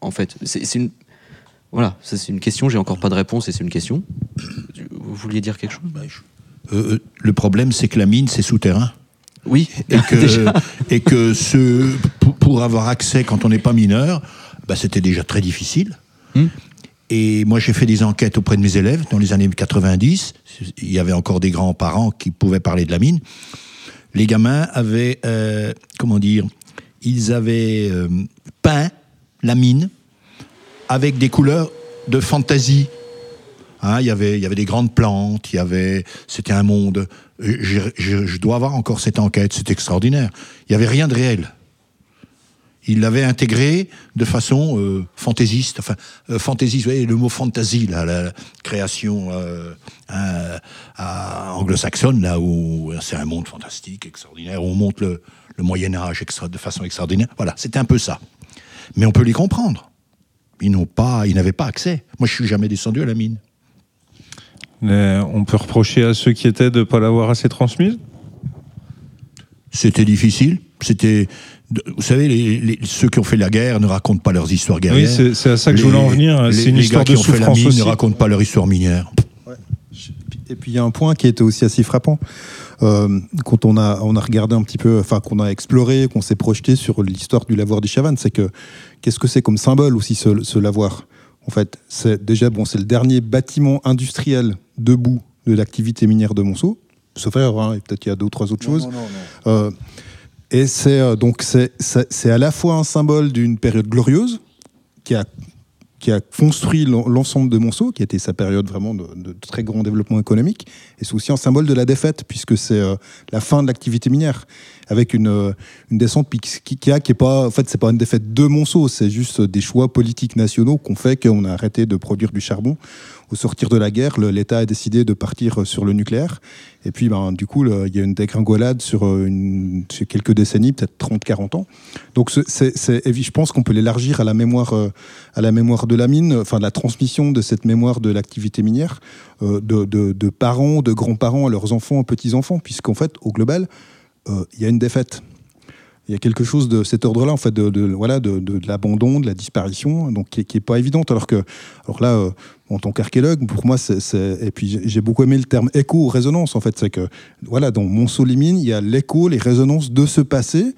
En fait, c'est une voilà, c'est une question. J'ai encore pas de réponse et c'est une question. Vous vouliez dire quelque chose? Bah, euh, Le problème, c'est que la mine, c'est souterrain. Oui. Et que, et que ce, pour, avoir accès quand on n'est pas mineur, bah, c'était déjà très difficile. Hmm. Et moi, j'ai fait des enquêtes auprès de mes élèves dans les années 90. Il y avait encore des grands-parents qui pouvaient parler de la mine les gamins avaient, euh, comment dire, ils avaient euh, peint la mine avec des couleurs de fantaisie. Hein, il, y avait, il y avait des grandes plantes, il y avait, c'était un monde. Je, je, dois avoir encore cette enquête, c'est extraordinaire. Il n'y avait rien de réel il l'avait intégré de façon euh, fantaisiste, enfin euh, fantaisiste, vous voyez le mot fantasy, là, la création euh, anglo-saxonne, là où c'est un monde fantastique, extraordinaire, où on monte le, Moyen Âge extra, de façon extraordinaire. Voilà, c'était un peu ça. Mais on peut les comprendre. Ils n'ont pas, ils n'avaient pas accès. Moi, je suis jamais descendu à la mine. on peut reprocher à ceux qui étaient de ne pas l'avoir assez transmise? C'était difficile. C'était vous savez, ceux qui ont fait la guerre ne racontent pas leurs histoires guerrières. Oui, c'est à ça que je voulais en venir. C'est une histoire de qui ont fait la mine ne racontent pas leur histoire minière. Et puis il y a un point qui était aussi assez frappant. Euh, quand on a, on a regardé un petit peu, enfin qu'on a exploré, qu'on s'est projeté sur l'histoire du lavoir des Chavannes, c'est que qu'est-ce que c'est comme symbole aussi ce, lavoir En fait, c'est déjà bon, c'est le dernier bâtiment industriel debout de l'activité minière de Monceau. Sauf erreur, hein, peut-être qu'il y a deux ou trois autres choses. Non, non, non. Euh, Et c'est donc c'est à la fois un symbole d'une période glorieuse qui a qui a construit l'ensemble de Monceau, qui a été sa période vraiment de, très grand développement économique. Et c'est aussi un symbole de la défaite, puisque c'est euh, la fin de l'activité minière, avec une, euh, une descente qui, qui, est pas, en fait, pas une défaite de Monceau, c'est juste des choix politiques nationaux qu'on fait qu'on a arrêté de produire du charbon au sortir de la guerre, l'État a décidé de partir sur le nucléaire. Et puis, ben, du coup, il y a une dégringolade sur, euh, quelques décennies, peut-être 30-40 ans. Donc, je pense qu'on peut l'élargir à la mémoire, euh, à la mémoire de la mine, enfin, de la transmission de cette mémoire de l'activité minière, euh, de, parents, de grands-parents à leurs enfants, petits-enfants, puisqu'en fait, au global, il y a une défaite il y a quelque chose de cet ordre-là, en fait, de, voilà, de, de, l'abandon, de la disparition, donc qui, qui est pas évidente. Alors que, alors là, euh, en tant qu'archéologue, pour moi, c'est, et puis j'ai beaucoup aimé le terme écho résonance. En fait, c'est que voilà, dans Monceau-les-Mines, il y a l'écho, les résonances de ce passé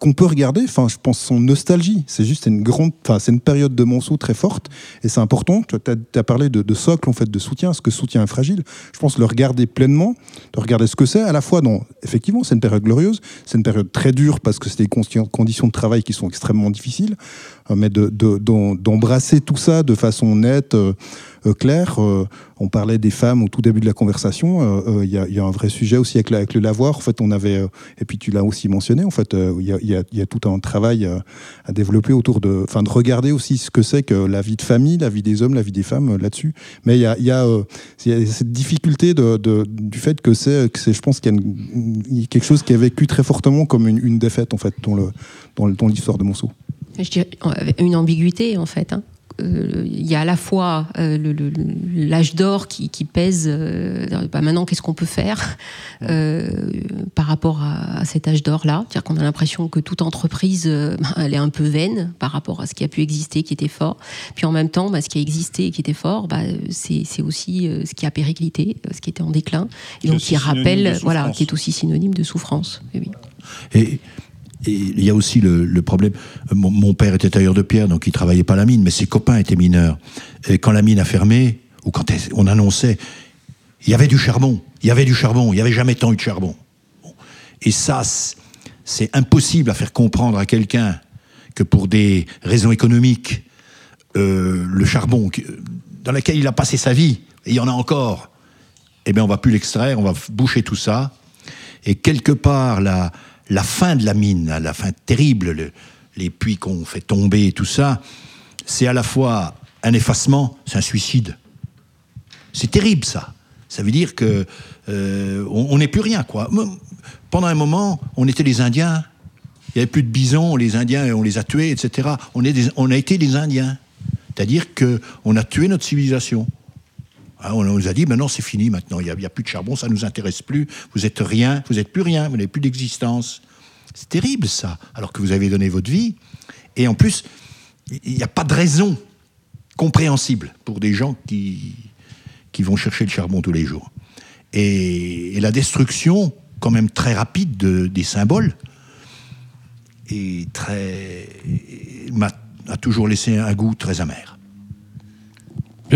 qu'on peut regarder. Enfin, je pense son nostalgie. C'est juste une grande, enfin, c'est une période de Monceau très forte et c'est important. Tu as, parlé de, socle, en fait, de soutien, ce que soutien est fragile. Je pense le regarder pleinement, de regarder ce que c'est, à la fois dans, effectivement, c'est une période glorieuse, c'est une période très dure parce que c'est des conditions de travail qui sont extrêmement difficiles, euh, mais d'embrasser tout ça de façon nette. Euh, euh, clair. Euh, on parlait des femmes au tout début de la conversation. Il y, a un vrai sujet aussi avec, le lavoir. En fait, on avait, et puis tu l'as aussi mentionné, en fait, il y, a, tout un travail à développer autour de, enfin, de regarder aussi ce que c'est que la vie de famille, la vie des hommes, la vie des femmes là-dessus. Mais il y a, cette difficulté du fait que c'est, je pense quelque chose qui est vécu très fortement comme une, défaite en fait dans l'histoire de Monceau. Je dirais une ambiguïté en fait. Hein. Euh, il y a à la fois euh, l'âge d'or qui, pèse. Euh, bah, maintenant, qu'est-ce qu'on peut faire par rapport à, cet âge d'or-là? C'est-à-dire qu'on a l'impression que toute entreprise, bah, elle est un peu vaine par rapport à ce qui a pu exister, qui était fort. Puis en même temps, bah, ce qui a existé et qui était fort, c'est aussi ce qui a périclité, ce qui était en déclin, et donc qui rappelle, voilà, qui est aussi synonyme de souffrance. oui. Et il y a aussi le, problème. Mon, père était tailleur de pierre, donc il travaillait pas la mine, mais ses copains étaient mineurs. Quand la mine a fermé, ou quand on annonçait, il y avait du charbon, il y avait du charbon, il n'y avait jamais tant eu de charbon. Et ça, c'est impossible à faire comprendre à quelqu'un que pour des raisons économiques, euh, le charbon dans lequel il a passé sa vie, et il y en a encore, eh bien on va plus l'extraire, on va boucher tout ça. Et quelque part, la, la fin de la mine, la fin terrible, les puits qu'on fait tomber et tout ça, c'est à la fois un effacement, c'est un suicide. C'est terrible ça. Ça veut dire que euh, on n'est plus rien quoi. Pendant un moment, on était les Indiens. Il n'y avait plus de bisons, les Indiens, on les a tués, etc. On, est on a été des Indiens. C'est-à-dire que on a tué notre civilisation. Hein, on nous a dit, maintenant c'est fini, maintenant il n'y a, plus de charbon, ça ne nous intéresse plus, vous êtes rien, vous n'êtes plus rien, vous n'avez plus d'existence. C'est terrible ça, alors que vous avez donné votre vie. Et en plus, il n'y a pas de raison compréhensible pour des gens qui, qui vont chercher le charbon tous les jours. Et, la destruction, quand même très rapide des symboles, très, a toujours laissé un goût très amer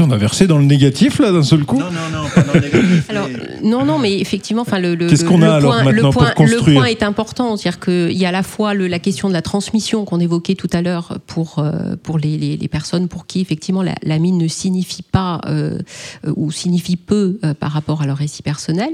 on a versé dans le négatif là d'un seul coup. Non non non, pas dans le négatif. alors non non, mais effectivement, enfin le le, Qu'est-ce qu'on a alors point, maintenant pour construire Le point est important, c'est-à-dire qu'il y a à la fois le, la question de la transmission qu'on évoquait tout à l'heure pour euh, pour les, les, les, personnes pour qui effectivement la, la mine ne signifie pas euh, ou signifie peu euh, par rapport à leur récit personnel.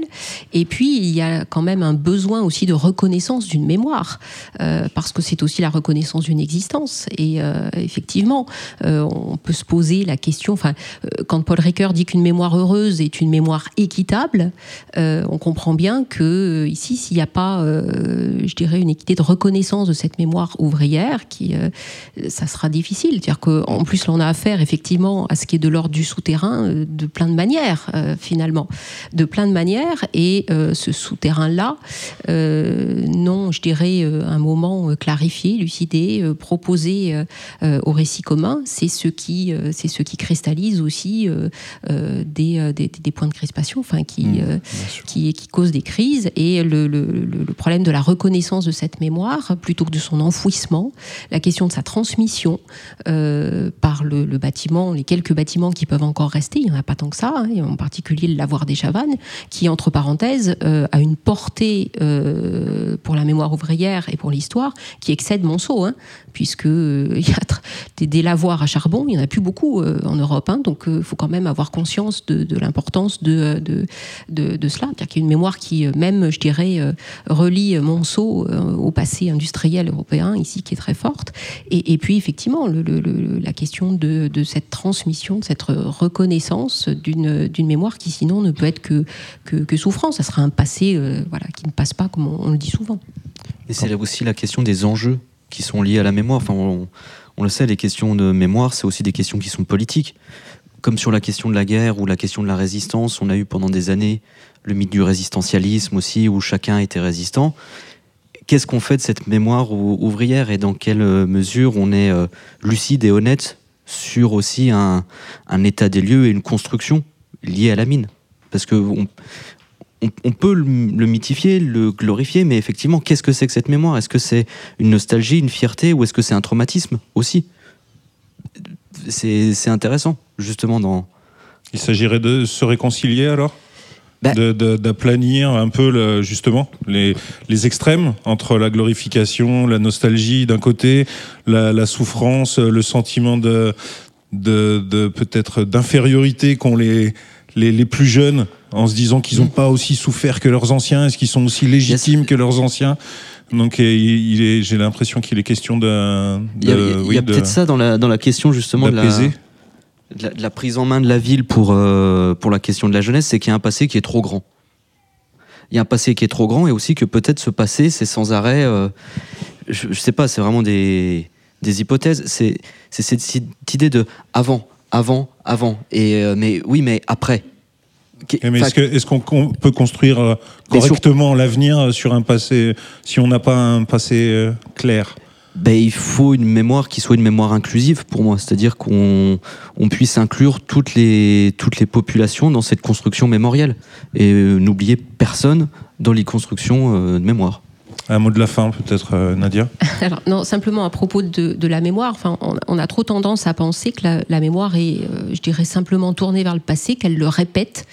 Et puis il y a quand même un besoin aussi de reconnaissance d'une mémoire euh, parce que c'est aussi la reconnaissance d'une existence. Et euh, effectivement, on peut se poser la question, enfin euh, quand Paul Ricoeur dit qu'une mémoire heureuse est une mémoire équitable, euh, on comprend bien que euh, ici, s'il n'y a pas, je dirais, une équité de reconnaissance de cette mémoire ouvrière, qui, ça sera difficile. C'est-à-dire qu'en plus, on a affaire effectivement à ce qui est de l'ordre du souterrain de plein de manières, finalement, de plein de manières. Et ce souterrain-là, non, je dirais, un moment clarifié, lucidé, proposé au récit commun, c'est ce qui, c'est ce qui cristallise cause aussi des, des, points de crispation, enfin qui, mmh, qui, qui causent des crises. Et le, le, le, problème de la reconnaissance de cette mémoire, plutôt que de son enfouissement, la question de sa transmission par le, bâtiment, les quelques bâtiments qui peuvent encore rester, il n'y en a pas tant que ça, hein, en particulier le lavoir des Chavannes, qui, entre parenthèses, a une portée pour la mémoire ouvrière et pour l'histoire qui excède Monceau, hein, puisque euh, il y a des, des, lavoirs à charbon, il n'y en a plus beaucoup euh, en Europe, hein, donc il euh, faut quand même avoir conscience de, l'importance de, de, cela. C'est-à-dire qu'il y a une mémoire qui, même, je dirais, relie Monceau au passé industriel européen, ici, qui est très forte. Et, puis, effectivement, la question de, cette transmission, de cette reconnaissance d'une mémoire qui, sinon, ne peut être que, souffrance. Ça sera un passé qui ne passe pas, comme on, on le dit souvent. Et c'est aussi la question des enjeux qui sont liés à la mémoire. Enfin, on, le sait, les questions de mémoire, c'est aussi des questions qui sont politiques. Comme sur la question de la guerre ou la question de la résistance, on a eu pendant des années le mythe du résistentialisme aussi, où chacun était résistant. Qu'est-ce qu'on fait de cette mémoire ouvrière et dans quelle mesure on est euh, lucide et honnête sur aussi un, état des lieux et une construction liée à la mine? Parce que on, peut le, mythifier, le glorifier, mais effectivement, qu'est-ce que c'est que cette mémoire? Est-ce que c'est une nostalgie, une fierté, ou est-ce que c'est un traumatisme aussi? C'est intéressant, justement, dans... Il s'agirait de se réconcilier alors? Bah. d'aplanir un peu justement les, extrêmes entre la glorification, la nostalgie d'un côté, la, souffrance, le sentiment de, de peut-être d'infériorité qu'ont les, les, plus jeunes en se disant qu'ils n'ont mm. pas aussi souffert que leurs anciens Est-ce qu'ils sont aussi légitimes que leurs anciens? Donc il j'ai l'impression qu'il est question de... il y a, peut-être ça dans la, dans la question justement de la, de la, prise en main de la ville pour, euh, pour la question de la jeunesse, c'est qu'il y a un passé qui est trop grand. Il y a un passé qui est trop grand et aussi que peut-être ce passé, c'est sans arrêt... Euh, je, ne sais pas, c'est vraiment des, des hypothèses. C'est cette idée de avant, avant, avant. Et, euh, mais oui, mais après. Est-ce qu'on peut construire euh, correctement l'avenir euh, sur un passé si on n'a pas un passé clair? Ben, il faut une mémoire qui soit une mémoire inclusive pour moi, c'est-à-dire qu'on on puisse inclure toutes les, toutes les populations dans cette construction mémorielle. Et n'oublier personne dans les constructions de mémoire. Un mot de la fin, peut-être, euh, Nadia Alors, non, simplement à propos de, la mémoire, on, a trop tendance à penser que la, mémoire est, euh, je dirais, simplement tournée vers le passé, qu'elle le répète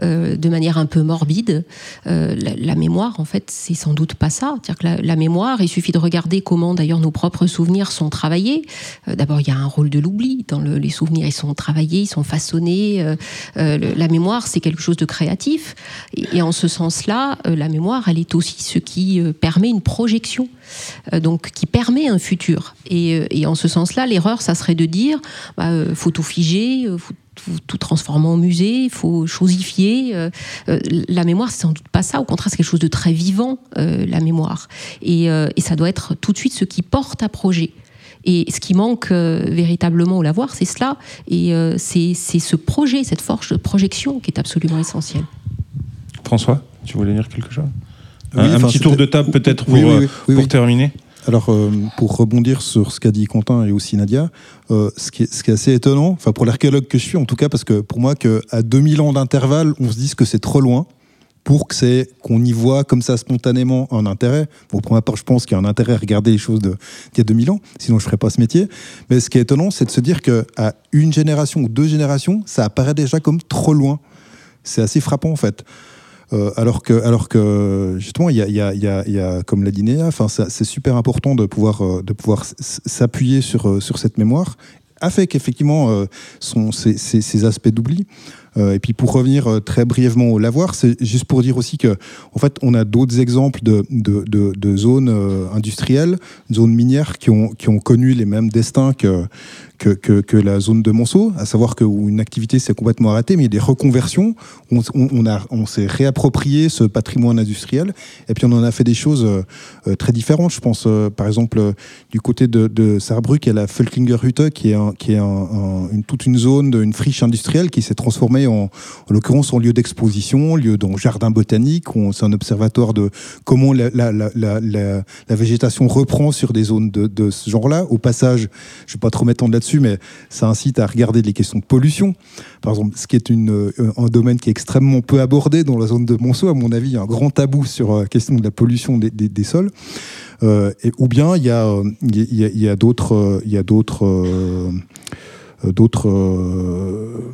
euh, de manière un peu morbide. la, mémoire, en fait, c'est sans doute pas ça. C'est-à-dire que la, mémoire, il suffit de regarder comment, d'ailleurs, nos propres souvenirs sont travaillés. D'abord, il y a un rôle de l'oubli. Dans les souvenirs, ils sont travaillés, ils sont façonnés. la mémoire, c'est quelque chose de créatif. Et, en ce sens-là, la mémoire, elle est aussi ce qui permet une projection, euh, donc qui permet un futur. Euh, et, en ce sens-là, l'erreur, ça serait de dire, bah, euh, faut tout figer, tout transformer en musée, il faut chosifier. la mémoire, c'est sans doute pas ça. Au contraire, c'est quelque chose de très vivant, la mémoire. Et, ça doit être tout de suite ce qui porte à projet. Et ce qui manque véritablement au lavoir, c'est cela. Et c'est ce projet, cette force de projection qui est absolument essentielle. François, tu voulais dire quelque chose? Un, petit tour de table peut-être pour, euh, pour terminer alors, euh, pour rebondir sur ce qu'a dit Quentin et aussi Nadia, euh, ce, qui est, assez étonnant, enfin pour l'archéologue que je suis en tout cas, parce que pour moi, qu'à 2000 ans d'intervalle, on se dise que c'est trop loin pour que c'est qu'on y voit comme ça spontanément un intérêt. pour ma part, je pense qu'il y a un intérêt à regarder les choses d'il y a 2000 ans, sinon je ne ferais pas ce métier. Mais ce qui est étonnant, c'est de se dire qu'à une génération ou deux générations, ça apparaît déjà comme trop loin. C'est assez frappant en fait. Euh, alors, que, alors que justement, il y a, y, a, y a, comme l'a dit Néa, c'est super important de pouvoir, euh, de pouvoir s'appuyer sur, euh, sur cette mémoire avec effectivement ces, ces, aspects d'oubli. Et puis pour revenir très brièvement au lavoir, c'est juste pour dire aussi que en fait on a d'autres exemples de, de, de, zones industrielles, zones minières qui ont, connu les mêmes destins que, la zone de Monceau, à savoir que une activité s'est complètement arrêtée, mais il y a des reconversions. On, on, s'est réapproprié ce patrimoine industriel, et puis on en a fait des choses euh, euh, très différentes. Je pense, euh, par exemple, du côté de, de Saarbrück, il y a la Völklinger Hütte, qui est, toute une zone, une friche industrielle qui s'est transformée en, en l'occurrence en lieu d'exposition, lieu dans jardin botanique. C'est un observatoire de comment la, végétation reprend sur des zones de, de ce genre-là. Au passage, je ne vais pas trop m'étendre là-dessus, mais ça incite à regarder les questions de pollution. Par exemple, ce qui est euh, un domaine qui est extrêmement peu abordé dans la zone de Monceau, à mon avis, il y a un grand tabou sur la question de la pollution des, sols. Euh, ou bien il y a, d'autres, il y a d'autres d'autres euh,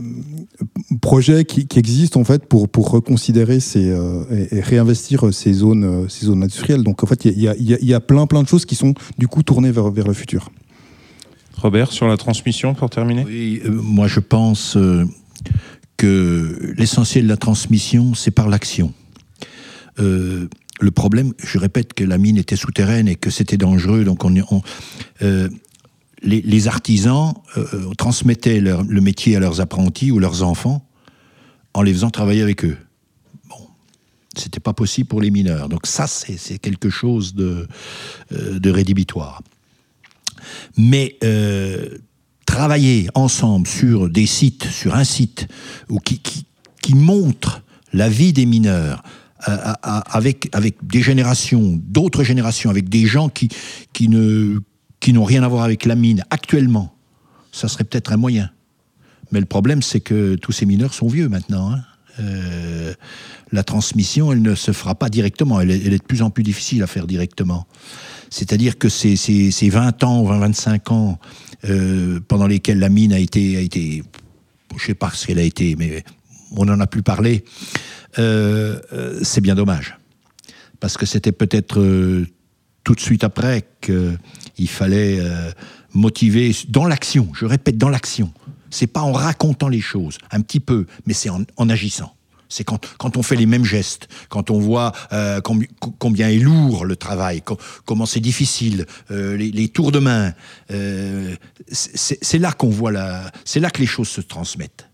projets qui, qui, existent en fait pour, pour reconsidérer ces, euh, et, réinvestir ces zones, ces zones industrielles. Donc en fait, il y a, y, a, y a, plein, plein de choses qui sont du coup tournées vers, vers le futur. Robert, sur la transmission, pour terminer? Oui, euh, moi je pense euh, que l'essentiel de la transmission, c'est par l'action. Euh, le problème, je répète que la mine était souterraine et que c'était dangereux, donc on, on les, artisans euh, transmettaient leur, le métier à leurs apprentis ou leurs enfants en les faisant travailler avec eux. Bon, c'était pas possible pour les mineurs. Donc ça, c'est quelque chose de, euh, rédhibitoire. Mais euh, travailler ensemble sur des sites, sur un site ou qui, qui, qui montre la vie des mineurs, avec, avec des générations, d'autres générations, avec des gens qui, qui ne qui n'ont rien à voir avec la mine actuellement, ça serait peut-être un moyen. Mais le problème, c'est que tous ces mineurs sont vieux maintenant. Hein. Euh, la transmission, elle ne se fera pas directement. Elle est, de plus en plus difficile à faire directement. C'est-à-dire que ces, ces, ces 20 ans, 20, 25 ans euh, pendant lesquels la mine a été, a été je sais pas ce qu'elle a été, mais on n'en a plus parlé, euh, c'est bien dommage. Parce que c'était peut-être tout de suite après qu'il fallait euh, motiver dans l'action, je répète, dans l'action. C'est pas en racontant les choses, un petit peu, mais c'est en, agissant. C'est quand, quand, on fait les mêmes gestes, quand on voit euh, combien, est lourd le travail, com comment c'est difficile, euh, les, tours de main. C'est là qu'on voit c'est là que les choses se transmettent.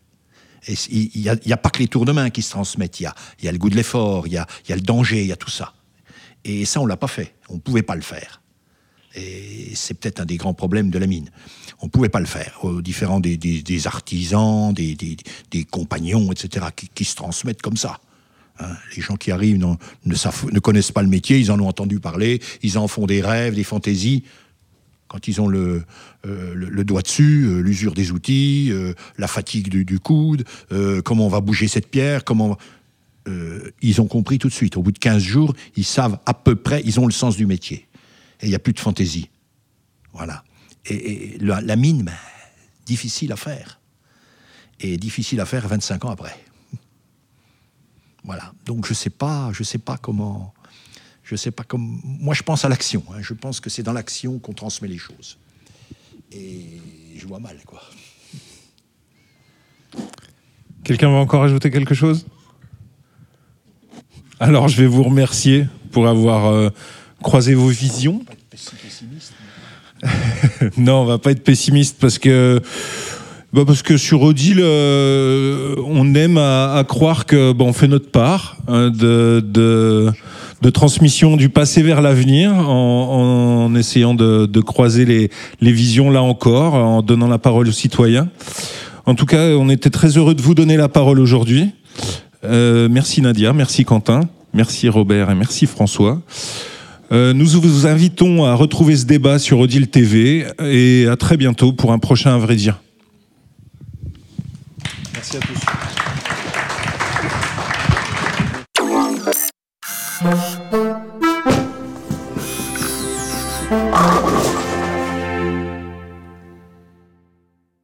Et il n'y a, pas que les tours de main qui se transmettent. Il y a, le goût de l'effort, il y a, y a le danger, il y a tout ça. Et ça, on l'a pas fait. On ne pouvait pas le faire. Et c'est peut-être un des grands problèmes de la mine. On ne pouvait pas le faire. Aux différents des, artisans, des, compagnons, etc., qui, se transmettent comme ça. Hein, les gens qui arrivent ne, connaissent pas le métier, ils en ont entendu parler, ils en font des rêves, des fantaisies. Quand ils ont le, euh, doigt dessus, euh, l'usure des outils, euh, la fatigue du, du coude, comment on va bouger cette pierre, comment ils ont compris tout de suite. Au bout de 15 jours, ils savent à peu près, ils ont le sens du métier. Et il n'y a plus de fantaisie. Voilà. Et, la, mine, ben, difficile à faire. Et difficile à faire 25 ans après. Voilà. Donc je ne sais pas, je sais pas comment. Je sais pas comment. Moi, je pense à l'action. Hein. Je pense que c'est dans l'action qu'on transmet les choses. Et je vois mal, quoi. Quelqu'un va encore ajouter quelque chose? Alors, je vais vous remercier pour avoir euh, croisé vos visions. non, on va pas être pessimiste parce que bah parce que sur Odile, euh, on aime à, croire que bon, on fait notre part hein, de, de, transmission du passé vers l'avenir en, essayant de, de croiser les, les, visions là encore, en donnant la parole aux citoyens. En tout cas, on était très heureux de vous donner la parole aujourd'hui. Euh, merci Nadia, merci Quentin, merci Robert et merci François. Euh, nous vous invitons à retrouver ce débat sur Odile TV et à très bientôt pour un prochain vrai dire. Merci à tous.